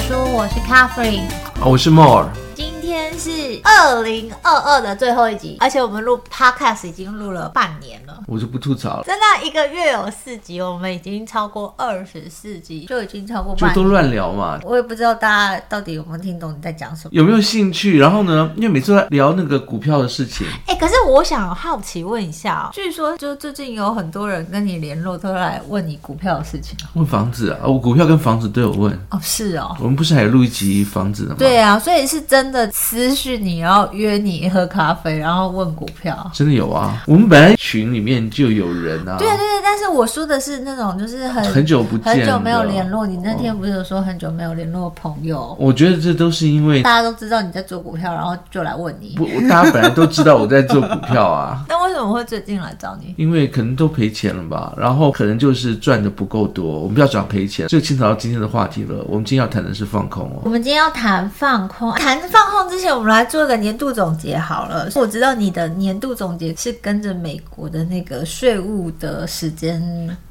书，我是 Catherine，我是 More。二零二二的最后一集，而且我们录 Podcast 已经录了半年了。我就不吐槽了，真的一个月有四集，我们已经超过二十四集，就已经超过半年。就都乱聊嘛。我也不知道大家到底有没有听懂你在讲什么，有没有兴趣？然后呢，因为每次在聊那个股票的事情。哎、欸，可是我想好奇问一下、喔，据说就最近有很多人跟你联络，都来问你股票的事情。问房子啊，我股票跟房子都有问。哦，是哦。我们不是还有录一集房子的吗？对啊，所以是真的私讯你，要约你喝咖啡，然后问股票。真的有啊，我们本来群里面就有人啊。对对对，但是我说的是那种就是很很久不见，很久没有联络。你那天不是有说很久没有联络朋友？我觉得这都是因为大家都知道你在做股票，然后就来问你。不，大家本来都知道我在做股票啊。那为什么会最近来找你？因为可能都赔钱了吧，然后可能就是赚的不够多。我们不要讲赔钱，这个牵扯到今天的话题了。我们今天要谈的是放空哦。我们今天要谈放空，谈放空之前，我们来做个年度总结好了。我知道你的年度总结是跟着美国的那个税务的时间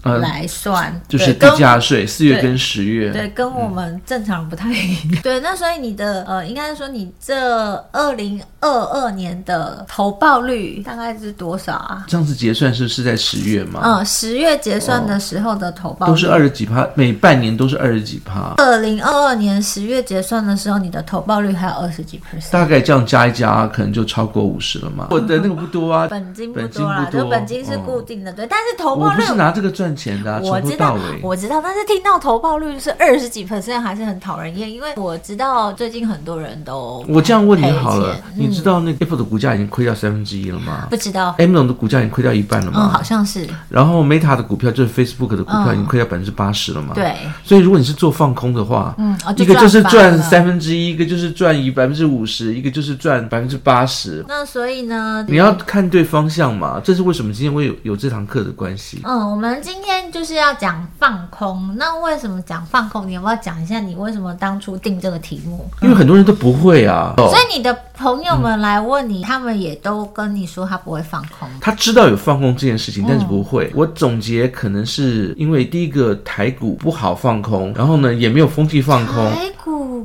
来算，嗯、就是地价税四月跟十月，对，跟我们正常不太一样。嗯、对，那所以你的呃，应该是说你这二零二二年的投报率大概是多少啊？上次结算是是在十月吗？嗯，十月结算的时候的投报都是二十几趴，每半年都是二十几趴。二零二二年十月结算的时候，你的投报率还有二十几 percent，大概这样加一加，可能就超过五十了嘛。我的那个不多啊，本金不多啦，就本金是固定的，哦、对，但是投报率我不是拿这个赚钱的、啊，我知道，我知道，但是听到投报率是二十几 percent 还是很讨人厌，因为我知道最近很多人都我这样问你好了，嗯、你知道那个 Apple 的股价已经亏掉三分之一了吗？不知道，Amazon 的股价已经亏掉一半了吗？嗯，好像是。然后 Meta 的股票就是 Facebook 的股票已经亏掉百分之八十了嘛？对。所以如果你是做放空的话，嗯，一个就是赚三分之一，一个就是赚一百分之五十，一个就是赚百分之八十。那所以呢，你要看对方向嘛，这是为什么今天会有有这堂课的关系。嗯，我们今天就是要讲放空。那为什么讲放空？你要不要讲一下你为什么当初定这个题目？因为很多人都不会啊。所以你的朋友们来问你，嗯、他们也都跟你说他不会放空。他知道有放空这件事情，但是不会。嗯、我总结可能是因为第一个台股不好放空，然后呢也没有风气放空。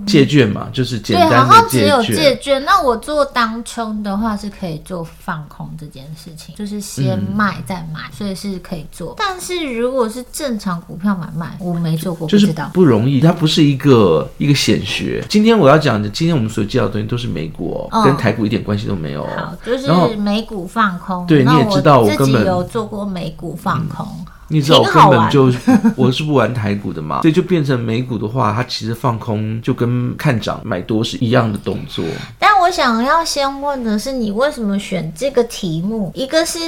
借券嘛，就是简单的借券。对，好像只有借券。那我做当冲的话是可以做放空这件事情，就是先卖再买，嗯、所以是可以做。但是如果是正常股票买卖，我没做过，就是不知道。不容易，它不是一个一个显学。今天我要讲的，今天我们所介绍的东西都是美股，哦，跟台股一点关系都没有。好，就是美股放空。对，你也知道，我根本有做过美股放空。嗯你知道我根本就 我是不玩台股的嘛，所以就变成美股的话，它其实放空就跟看涨买多是一样的动作。但我想要先问的是，你为什么选这个题目？一个是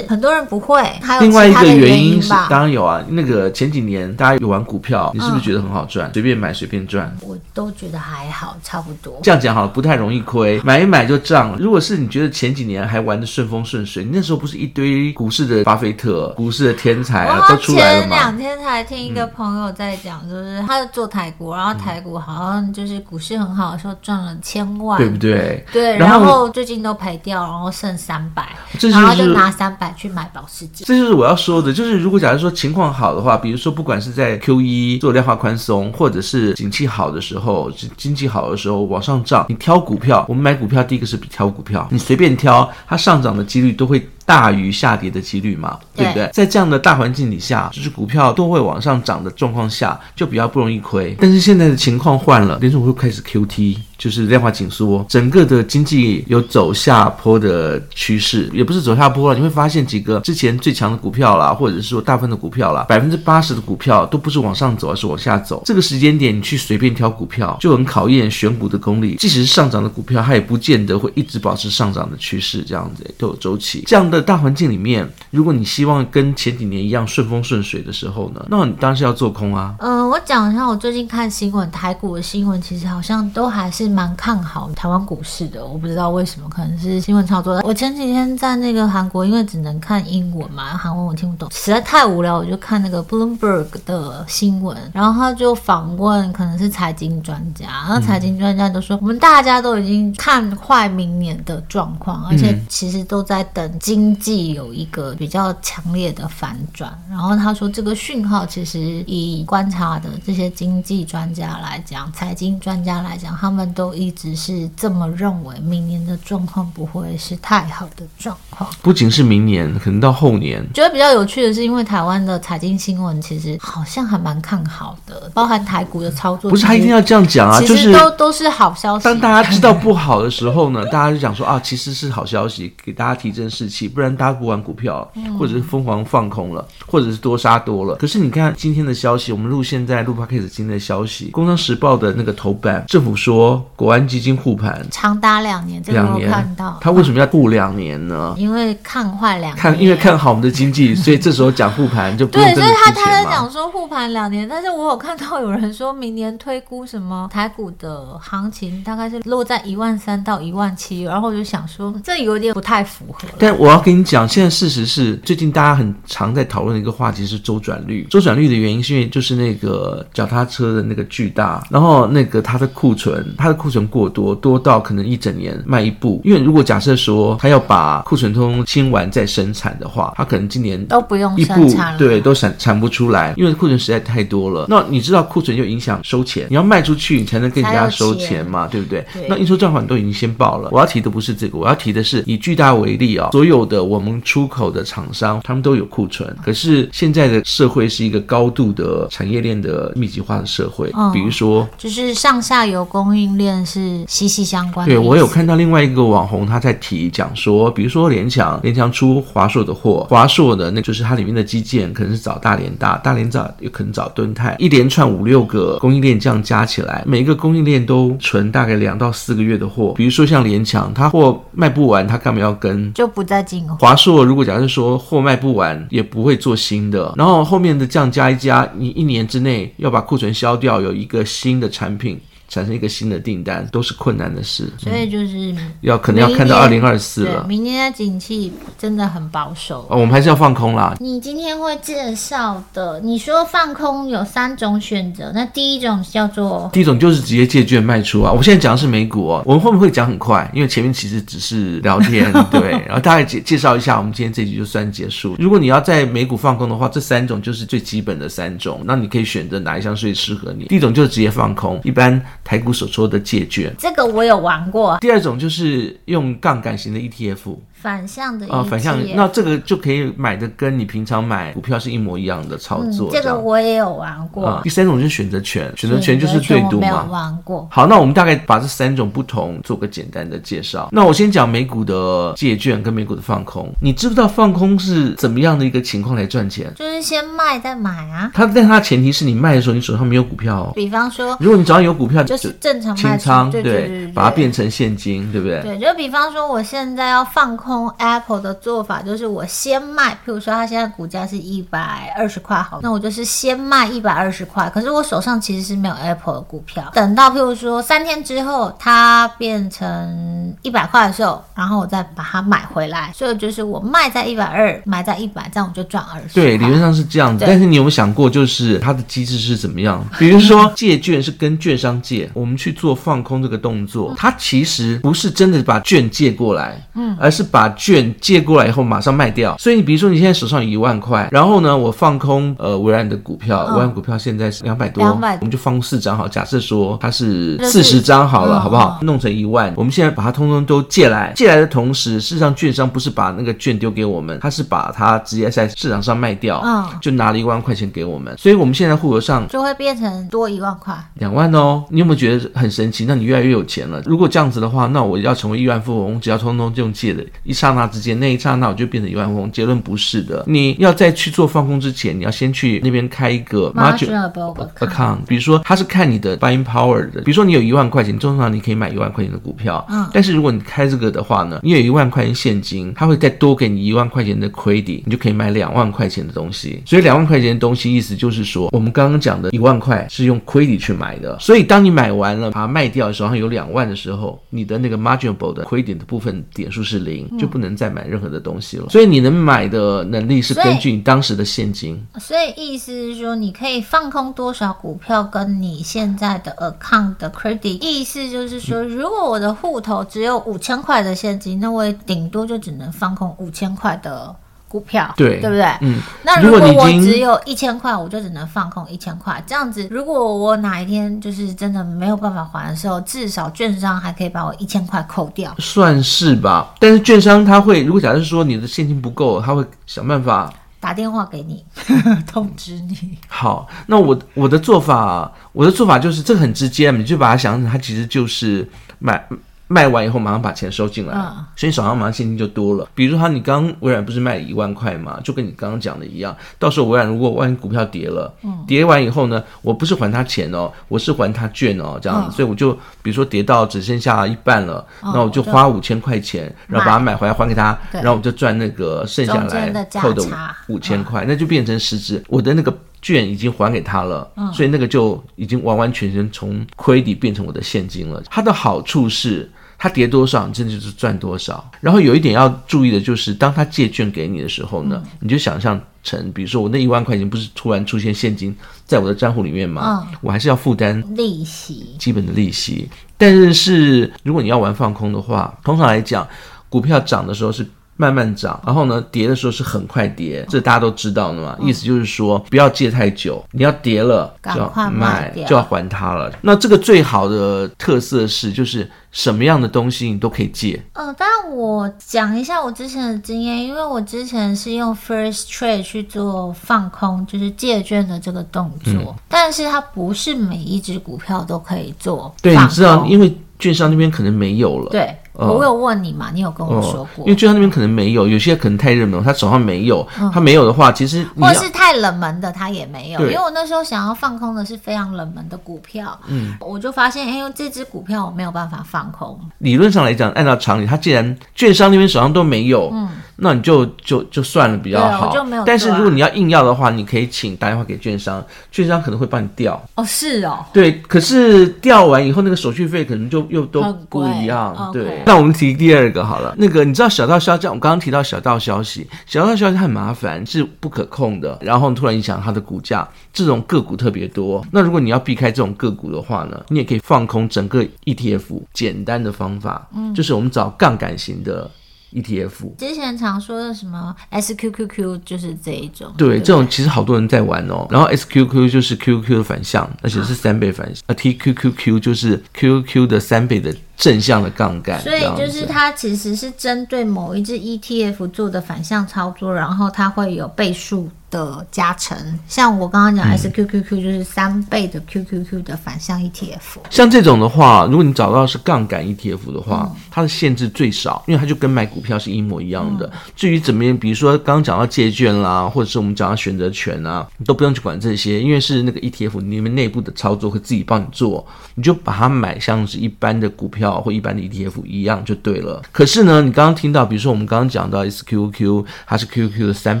很多人不会，还有另外一个原因是，当然有啊。那个前几年大家有玩股票，你是不是觉得很好赚？随便买随便赚？我都觉得还好，差不多。这样讲好了，不太容易亏，买一买就涨。如果是你觉得前几年还玩的顺风顺水，你那时候不是一堆股市的巴菲特、股市的天才啊？都出来了，前两天才听一个朋友在讲，就是他做台股，然后台股好像就是股市很好的时候赚了千万，对不对？对，然后最近都赔掉，然后剩三百，然后就拿三百去买保时捷。这就是我要说的，就是如果假如说情况好的话，比如说不管是在 Q 一做量化宽松，或者是景气好的时候，经济好的时候往上涨，你挑股票，我们买股票第一个是比挑股票，你随便挑，它上涨的几率都会。大于下跌的几率嘛，对不对？对，在这样的大环境底下，就是股票都会往上涨的状况下，就比较不容易亏。但是现在的情况换了，联储会开始 QT。就是量化紧缩，整个的经济有走下坡的趋势，也不是走下坡了。你会发现几个之前最强的股票啦，或者是说大部分的股票啦，百分之八十的股票都不是往上走，而是往下走。这个时间点你去随便挑股票，就很考验选股的功力。即使是上涨的股票，它也不见得会一直保持上涨的趋势，这样子都有周期。这样的大环境里面，如果你希望跟前几年一样顺风顺水的时候呢，那你当然是要做空啊。嗯、我讲一下，我最近看新闻，台股的新闻其实好像都还是。蛮看好台湾股市的，我不知道为什么，可能是新闻操作。我前几天在那个韩国，因为只能看英文嘛，韩文我听不懂，实在太无聊，我就看那个 Bloomberg 的新闻，然后他就访问可能是财经专家，然后财经专家都说，我们大家都已经看坏明年的状况，而且其实都在等今经济有一个比较强烈的反转。然后他说，这个讯号其实以观察的这些经济专家来讲，财经专家来讲，他们都一直是这么认为，明年的状况不会是太好的状况。不仅是明年，可能到后年。觉得比较有趣的是，因为台湾的财经新闻其实好像还蛮看好的，包含台股的操作。不是他一定要这样讲啊，就是都都是好消息。当大家知道不好的时候呢，大家就讲说啊，其实是好消息，给大家提振士气，不然大家不玩股票，或者是疯狂放空了，或者是多杀多了。可是你看今天的消息，我们录现在录 podcast 今天的消息，《工商时报》的那个头版，政府说国安基金护盘长达两年，这个我看到。他为什么要护两年呢？因为看坏两年，看因为看好我们的经济，所以这时候讲护盘就不用。对，所以他他在讲说护盘两年，但是我有看到有人说明年推估什么台股的行情大概是落在一万三到一万七，然后我就想说这有点不太符合。但我要跟你讲，现在事实是最近大家很常在讨论的一个话题是周转率。周转率的原因是因为就是那个脚踏车的那个巨大，然后那个它的库存，它的库存过多，多到可能一整年卖一部。因为如果假设说它要把库存通清完再生产的话，它可能今年都不用一部，对，都产产不出来，因为库存实在太多了。那你知道库存就影响收钱，你要卖出去，你才能跟人家收钱嘛，钱对不对？对，那应收账款都已经先报了。我要提的不是这个，我要提的是以巨大为例啊、哦，所有的我们出口的厂商，他们都有库存。可是现在的社会是一个高度的产业链的密集化的社会，嗯、比如说，就是上下游供应链是息息相关的。对，我有看到另外一个网红他在提讲说，比如说联强，联强出华硕的货，华硕的那就是它里面的基建可能是找大连大，大连找有可能找敦泰，一连串五六个供应链这样加起来，每一个供应链都存大概两到四个月的货。比如说像联强，他货卖不完，他干嘛要跟？就不再进。华硕如果假设说货卖不完，也不会做新的，然后后面的降加一加，你一年之内要把库存消掉，有一个新的产品。产生一个新的订单都是困难的事，所以就是要可能要看到二零二四了。明年的景气真的很保守，哦，我们还是要放空啦。你今天会介绍的，你说放空有三种选择，那第一种叫做第一种就是直接借券卖出啊。我现在讲的是美股哦，我们会不会讲很快，因为前面其实只是聊天，对，然后大概介介绍一下，我们今天这集就算结束。如果你要在美股放空的话，这三种就是最基本的三种，那你可以选择哪一项最适合你。第一种就是直接放空，一般。台股所说的借券，这个我有玩过。第二种就是用杠杆型的 ETF。反向的啊、哦，反向，那这个就可以买的跟你平常买股票是一模一样的操作。嗯、这个我也有玩过。啊、第三种就是选择权，选择权就是对赌嘛。没有玩过。好，那我们大概把这三种不同做个简单的介绍。那我先讲美股的借券跟美股的放空。你知不知道放空是怎么样的一个情况来赚钱？就是先卖再买啊。它但它前提是你卖的时候你手上没有股票哦。比方说，如果你手上有股票，就是正常清仓，对对，对，对，对，把它变成现金，对不对？对，就比方说我现在要放空 Apple 的。做法就是我先卖，譬如说它现在股价是一百二十块，好，那我就是先卖一百二十块。可是我手上其实是没有 Apple 的股票，等到譬如说三天之后它变成一百块的时候，然后我再把它买回来。所以就是我卖在一百二，买在一百，这样我就赚二十。对，理论上是这样子。但是你有没有想过，就是它的机制是怎么样？比如说借券是跟券商借，我们去做放空这个动作，它其实不是真的把券借过来，嗯，而是把券借。过来以后马上卖掉，所以你比如说你现在手上有一万块，然后呢，我放空呃微软的股票，微软股票现在是两百多，我们就放四张好，假设说它是四十张好了，好不好？弄成一万，我们现在把它通通都借来，借来的同时，事实上券商不是把那个券丢给我们，他是把它直接在市场上卖掉，嗯，就拿了一万块钱给我们，所以我们现在户头上就会变成多一万块，两万哦。你有没有觉得很神奇？那你越来越有钱了。如果这样子的话，那我要成为亿万富翁，只要通通用借的，一刹那之间那。一刹那我就变成亿万富翁，结论不是的。你要在去做放空之前，你要先去那边开一个 marginable account。比如说，他是看你的 buying power 的。比如说，你有一万块钱，通常你可以买一万块钱的股票。嗯。但是如果你开这个的话呢，你有一万块钱现金，他会再多给你一万块钱的 credit，你就可以买两万块钱的东西。所以两万块钱的东西，意思就是说，我们刚刚讲的一万块是用 credit 去买的。所以当你买买完了把它卖掉，手上有两万的时候，你的那个 marginable 的亏点的部分点数是零，就不能再买任何的东西了。所以你能买的能力是根据你当时的现金。所以意思是说，你可以放空多少股票，跟你现在的 account 的 credit。意思就是说，如果我的户头只有五千块的现金，那我也顶多就只能放空五千块的。股票对对不对？嗯，那如果我只有一千块，我就只能放空一千块。这样子，如果我哪一天就是真的没有办法还的时候，至少券商还可以把我一千块扣掉，算是吧。但是券商他会，如果假设说你的现金不够，他会想办法打电话给你 通知你。好，那我我的做法，我的做法就是这个很直接，你就把它想成，它其实就是买。卖完以后马上把钱收进来，嗯、所以你手上马上现金就多了。比如说，他你刚微软不是卖了一万块嘛，就跟你刚刚讲的一样。到时候微软如果万一股票跌了，嗯、跌完以后呢，我不是还他钱哦，我是还他券哦，这样子。嗯、所以我就比如说跌到只剩下一半了，嗯、那我就花五千块钱，然后把它买回来还给他，然后我就赚那个剩下来扣的五千块，嗯、那就变成实质我的那个券已经还给他了，嗯、所以那个就已经完完全全从亏底变成我的现金了。它的好处是。它跌多少，你真的就是赚多少。然后有一点要注意的就是，当他借券给你的时候呢，嗯、你就想象成，比如说我那一万块钱不是突然出现现金在我的账户里面吗？嗯、我还是要负担利息，基本的利息。但是是如果你要玩放空的话，通常来讲，股票涨的时候是。慢慢涨，然后呢，跌的时候是很快跌，这大家都知道的嘛。意思就是说，不要借太久，你要跌了就要卖，就要还它了。那这个最好的特色是，就是什么样的东西你都可以借。呃，但我讲一下我之前的经验，因为我之前是用 First Trade 去做放空，就是借券的这个动作，嗯、但是它不是每一只股票都可以做。对，你知道，因为券商那边可能没有了。对。我有问你嘛？你有跟我说过？因为券商那边可能没有，有些可能太热门，他手上没有。他没有的话，其实或是太冷门的，他也没有。因为我那时候想要放空的是非常冷门的股票，嗯，我就发现，哎呦，这只股票我没有办法放空。理论上来讲，按照常理，他既然券商那边手上都没有，嗯，那你就就就算了比较好。但是如果你要硬要的话，你可以请打电话给券商，券商可能会帮你调。哦，是哦。对，可是调完以后，那个手续费可能就又都不一样。对。那我们提第二个好了，那个你知道小道消息，我刚刚提到小道消息，小道消息很麻烦，是不可控的，然后突然影响它的股价，这种个股特别多。那如果你要避开这种个股的话呢，你也可以放空整个 ETF，简单的方法，嗯，就是我们找杠杆型的。ETF 之前常说的什么 SQQQ 就是这一种，对，对这种其实好多人在玩哦。然后 SQQQ 就是 QQQ 的反向，而且是三倍反向，啊，TQQQ 就是 QQQ 的三倍的正向的杠杆。所以就是它其实是针对某一只 ETF 做的反向操作，然后它会有倍数的加成，像我刚刚讲 SQQQ 就是三倍的 QQQ 的反向 ETF。像这种的话，如果你找到是杠杆 ETF 的话，嗯、它的限制最少，因为它就跟买股票是一模一样的。嗯、至于怎么样，比如说刚刚讲到借券啦，或者是我们讲到选择权啊，你都不用去管这些，因为是那个 ETF 你们内部的操作会自己帮你做，你就把它买像是一般的股票或一般的 ETF 一样就对了。可是呢，你刚刚听到，比如说我们刚刚讲到 SQQQ，它是 QQQ 的三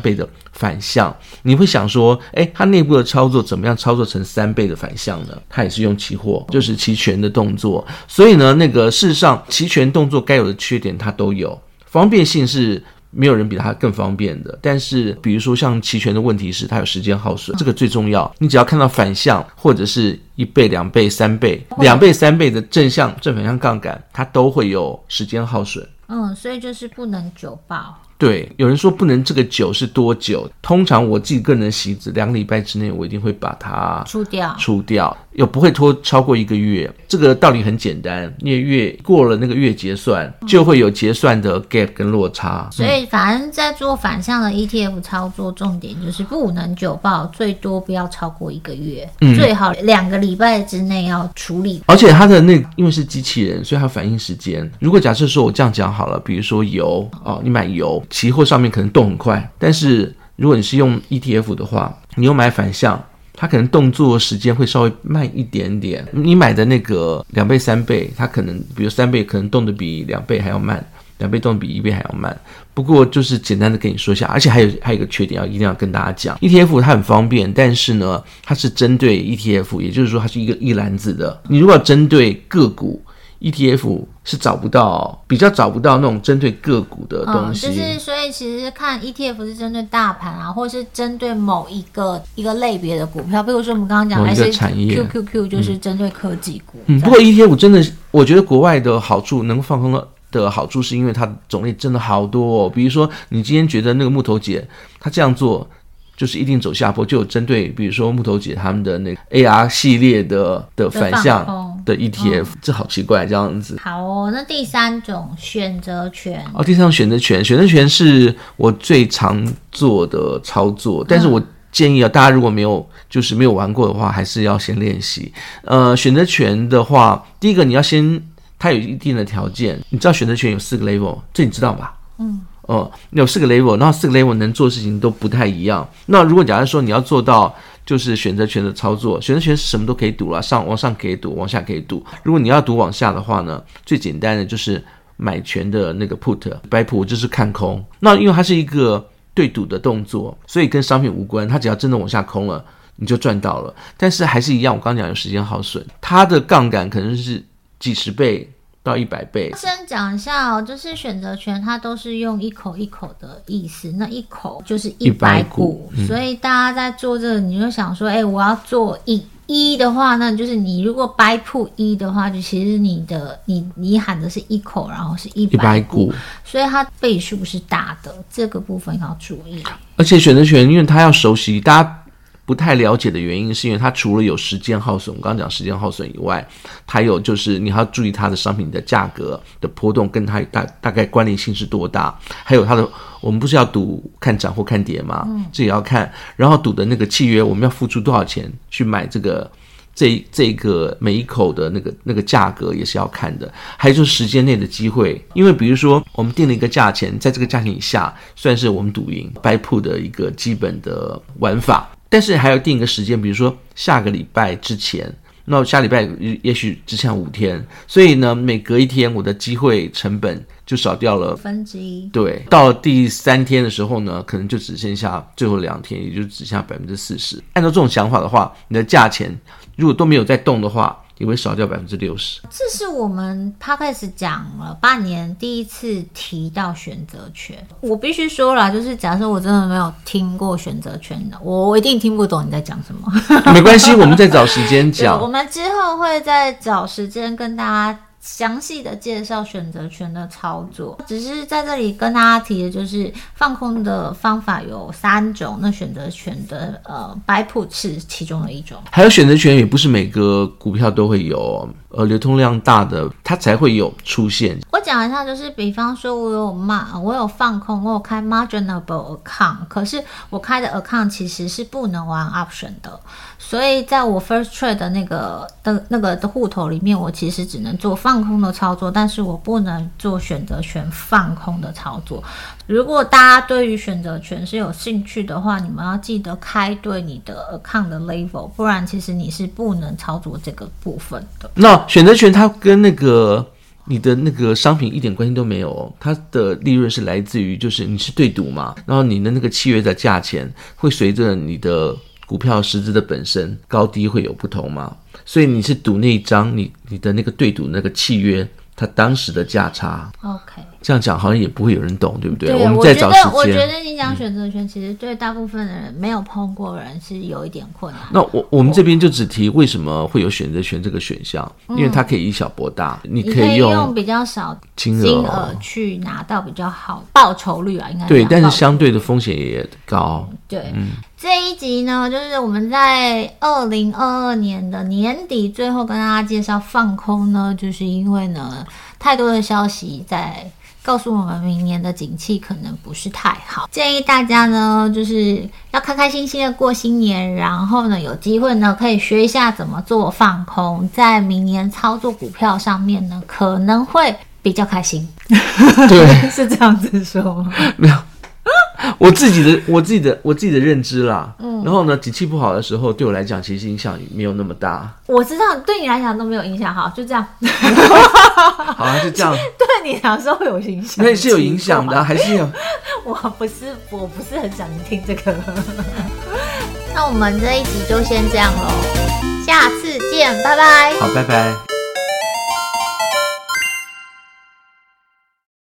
倍的反向。你会想说，诶，它内部的操作怎么样操作成三倍的反向呢？它也是用期货，就是期权的动作。所以呢，那个事实上，期权动作该有的缺点它都有，方便性是没有人比它更方便的。但是，比如说像期权的问题是，它有时间耗损，这个最重要。你只要看到反向或者是一倍、两倍、三倍、两倍、三倍的正向正反向杠杆，它都会有时间耗损。嗯，所以就是不能久抱。对，有人说不能这个久是多久？通常我自己个人的习子，两个礼拜之内我一定会把它出掉，出掉。又不会拖超过一个月，这个道理很简单，因为月过了那个月结算，就会有结算的 gap 跟落差。所以，反正在做反向的 ETF 操作，重点就是不能久报，最多不要超过一个月，嗯、最好两个礼拜之内要处理。而且它的那个、因为是机器人，所以它反应时间。如果假设说我这样讲好了，比如说油哦，你买油，期货上面可能动很快，但是如果你是用 ETF 的话，你又买反向。它可能动作时间会稍微慢一点点。你买的那个两倍、三倍，它可能比如三倍可能动的比两倍还要慢，两倍动比一倍还要慢。不过就是简单的跟你说一下，而且还有还有一个缺点要一定要跟大家讲，ETF 它很方便，但是呢，它是针对 ETF，也就是说它是一个一篮子的。你如果针对个股。ETF 是找不到，比较找不到那种针对个股的东西。嗯，就是所以其实看 ETF 是针对大盘啊，或者是针对某一个一个类别的股票，比如说我们刚刚讲的一些产业，QQQ 就是针对科技股。嗯，不过 ETF 真的，我觉得国外的好处，能放空的好处是因为它种类真的好多哦。比如说你今天觉得那个木头姐她这样做。就是一定走下坡，就有针对，比如说木头姐他们的那个 AR 系列的的反向的 ETF，这好奇怪这样子。好哦，那第三种选择权哦，第三种选择权，选择权是我最常做的操作，但是我建议啊，大家如果没有就是没有玩过的话，还是要先练习。呃，选择权的话，第一个你要先，它有一定的条件，你知道选择权有四个 level，这你知道吧？嗯。哦，有四个 level，然后四个 level 能做的事情都不太一样。那如果假如说你要做到就是选择权的操作，选择权是什么都可以赌了，上往上可以赌，往下可以赌。如果你要赌往下的话呢，最简单的就是买权的那个 put，buy put 就是看空。那因为它是一个对赌的动作，所以跟商品无关。它只要真的往下空了，你就赚到了。但是还是一样，我刚讲有时间耗损，它的杠杆可能是几十倍。到一百倍。先讲一下哦，就是选择权，它都是用一口一口的意思，那一口就是一百股，嗯、所以大家在做这个，你就想说，哎、欸，我要做一一的话，那就是你如果 buy put 一的话，就其实你的你你喊的是一口，然后是一百股，所以它倍数是大的，这个部分要注意。而且选择权，因为它要熟悉，大家。不太了解的原因，是因为它除了有时间耗损，我刚刚讲时间耗损以外，还有就是你还要注意它的商品的价格的波动，跟它大大概关联性是多大，还有它的，我们不是要赌看涨或看跌吗？嗯，这也要看。然后赌的那个契约，我们要付出多少钱去买这个这这个每一口的那个那个价格也是要看的。还有就是时间内的机会，因为比如说我们定了一个价钱，在这个价钱以下，算是我们赌赢 buy put 的一个基本的玩法。但是还要定一个时间，比如说下个礼拜之前，那下礼拜也许只剩五天，所以呢，每隔一天我的机会成本就少掉了五分之一。对，到了第三天的时候呢，可能就只剩下最后两天，也就只剩下百分之四十。按照这种想法的话，你的价钱如果都没有在动的话，也会少掉百分之六十。这是我们 Podcast 讲了半年第一次提到选择权。我必须说了，就是假设我真的没有听过选择权的，我一定听不懂你在讲什么。没关系，我们再找时间讲。我们之后会再找时间跟大家。详细的介绍选择权的操作，只是在这里跟大家提的就是放空的方法有三种，那选择权的呃 buy put 是其中的一种，还有选择权也不是每个股票都会有，呃，流通量大的它才会有出现。我讲一下，就是比方说我有 mar 我有放空，我有开 marginable account，可是我开的 account 其实是不能玩 option 的。所以，在我 first trade 的那个的那个的户头里面，我其实只能做放空的操作，但是我不能做选择权放空的操作。如果大家对于选择权是有兴趣的话，你们要记得开对你的 account 的 level，不然其实你是不能操作这个部分的。那选择权它跟那个你的那个商品一点关系都没有，它的利润是来自于就是你是对赌嘛，然后你的那个契约的价钱会随着你的。股票实质的本身高低会有不同嘛，所以你是赌那一张，你你的那个对赌那个契约，它当时的价差。OK，这样讲好像也不会有人懂，对不对？对，我们再找时间。我觉得你讲选择权，其实对大部分的人没有碰过人是有一点困难。那我我们这边就只提为什么会有选择权这个选项，因为它可以以小博大，你可以用比较少金额去拿到比较好报酬率啊，应该对，但是相对的风险也高。对，嗯。这一集呢，就是我们在二零二二年的年底，最后跟大家介绍放空呢，就是因为呢，太多的消息在告诉我们，明年的景气可能不是太好。建议大家呢，就是要开开心心的过新年，然后呢，有机会呢，可以学一下怎么做放空，在明年操作股票上面呢，可能会比较开心。对，是这样子说吗？没有。我自己的我自己的我自己的认知啦。嗯，然后呢，景气不好的时候，对我来讲，其实影响没有那么大。我知道对你来讲都没有影响，哈，就这样。好啊，就这样。对你来说会有影响？那是有影响的，还是有？我不是，我不是很想听这个。那我们这一集就先这样喽，下次见，拜拜。好，拜拜。